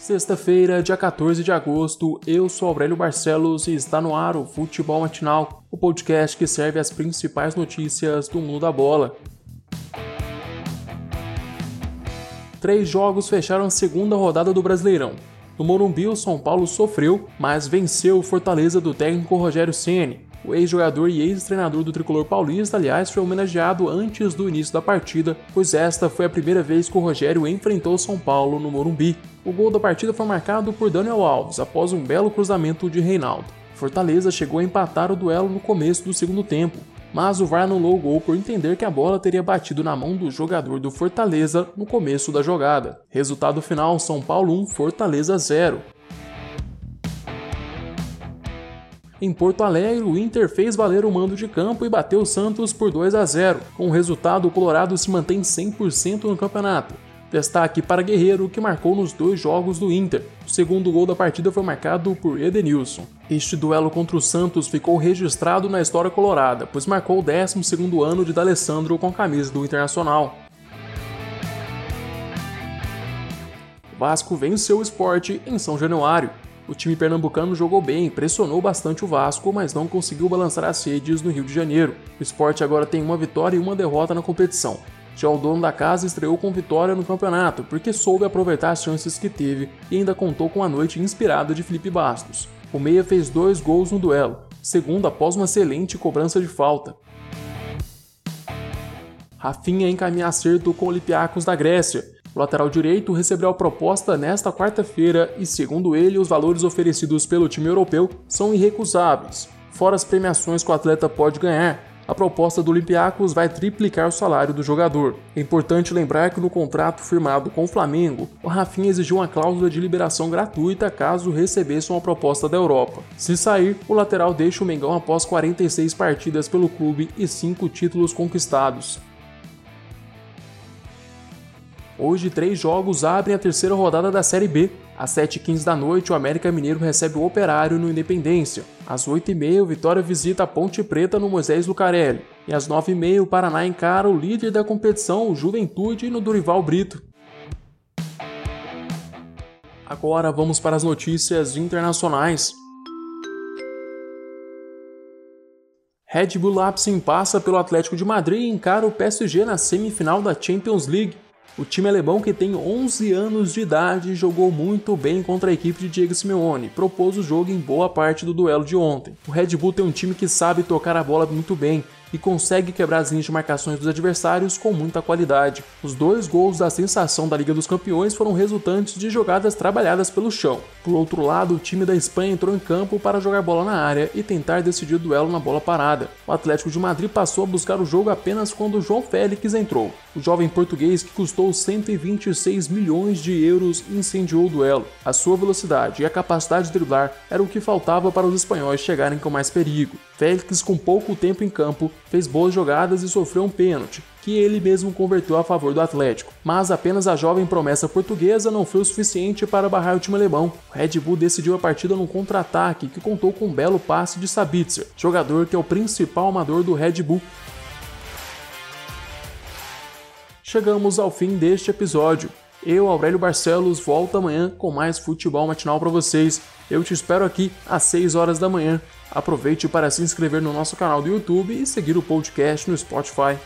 Sexta-feira, dia 14 de agosto, eu sou Aurélio Barcelos e está no ar o Futebol Matinal, o podcast que serve as principais notícias do mundo da bola. Três jogos fecharam a segunda rodada do Brasileirão. No Morumbi, o São Paulo sofreu, mas venceu o Fortaleza do técnico Rogério Ceni. O ex-jogador e ex-treinador do tricolor paulista, aliás, foi homenageado antes do início da partida, pois esta foi a primeira vez que o Rogério enfrentou São Paulo no Morumbi. O gol da partida foi marcado por Daniel Alves após um belo cruzamento de Reinaldo. Fortaleza chegou a empatar o duelo no começo do segundo tempo, mas o VAR anulou o gol por entender que a bola teria batido na mão do jogador do Fortaleza no começo da jogada. Resultado final: São Paulo 1, Fortaleza 0. Em Porto Alegre, o Inter fez valer o mando de campo e bateu o Santos por 2 a 0. Com o resultado, o Colorado se mantém 100% no campeonato. Destaque para Guerreiro, que marcou nos dois jogos do Inter. O segundo gol da partida foi marcado por Edenilson. Este duelo contra o Santos ficou registrado na história colorada, pois marcou o 12 ano de D'Alessandro com a camisa do Internacional. Vasco venceu o esporte em São Januário. O time pernambucano jogou bem, pressionou bastante o Vasco, mas não conseguiu balançar as redes no Rio de Janeiro. O esporte agora tem uma vitória e uma derrota na competição. Já o dono da casa estreou com vitória no campeonato, porque soube aproveitar as chances que teve e ainda contou com a noite inspirada de Felipe Bastos. O Meia fez dois gols no duelo, segundo após uma excelente cobrança de falta. Rafinha encaminha acerto com o Olympiacos da Grécia. O lateral direito recebeu a proposta nesta quarta-feira e, segundo ele, os valores oferecidos pelo time europeu são irrecusáveis. Fora as premiações que o atleta pode ganhar, a proposta do Olympiacos vai triplicar o salário do jogador. É importante lembrar que no contrato firmado com o Flamengo, o Rafinha exigiu uma cláusula de liberação gratuita caso recebesse uma proposta da Europa. Se sair, o lateral deixa o Mengão após 46 partidas pelo clube e 5 títulos conquistados. Hoje, três jogos abrem a terceira rodada da Série B. Às 7h15 da noite, o América Mineiro recebe o Operário no Independência. Às 8h30, o Vitória visita a Ponte Preta no Moisés Lucarelli. E às 9h30, o Paraná encara o líder da competição, o Juventude, no Durival Brito. Agora vamos para as notícias internacionais. Red Bull Leipzig passa pelo Atlético de Madrid e encara o PSG na semifinal da Champions League. O time alemão, que tem 11 anos de idade, jogou muito bem contra a equipe de Diego Simeone, propôs o jogo em boa parte do duelo de ontem. O Red Bull tem um time que sabe tocar a bola muito bem e consegue quebrar as linhas de marcações dos adversários com muita qualidade. Os dois gols da sensação da Liga dos Campeões foram resultantes de jogadas trabalhadas pelo chão. Por outro lado, o time da Espanha entrou em campo para jogar bola na área e tentar decidir o duelo na bola parada. O Atlético de Madrid passou a buscar o jogo apenas quando João Félix entrou. O jovem português que custou 126 milhões de euros incendiou o duelo. A sua velocidade e a capacidade de driblar era o que faltava para os espanhóis chegarem com mais perigo. Félix, com pouco tempo em campo, fez boas jogadas e sofreu um pênalti, que ele mesmo converteu a favor do Atlético. Mas apenas a jovem promessa portuguesa não foi o suficiente para barrar o time alemão. O Red Bull decidiu a partida num contra-ataque que contou com um belo passe de Sabitzer, jogador que é o principal amador do Red Bull. Chegamos ao fim deste episódio. Eu, Aurélio Barcelos, volto amanhã com mais futebol matinal para vocês. Eu te espero aqui às 6 horas da manhã. Aproveite para se inscrever no nosso canal do YouTube e seguir o podcast no Spotify.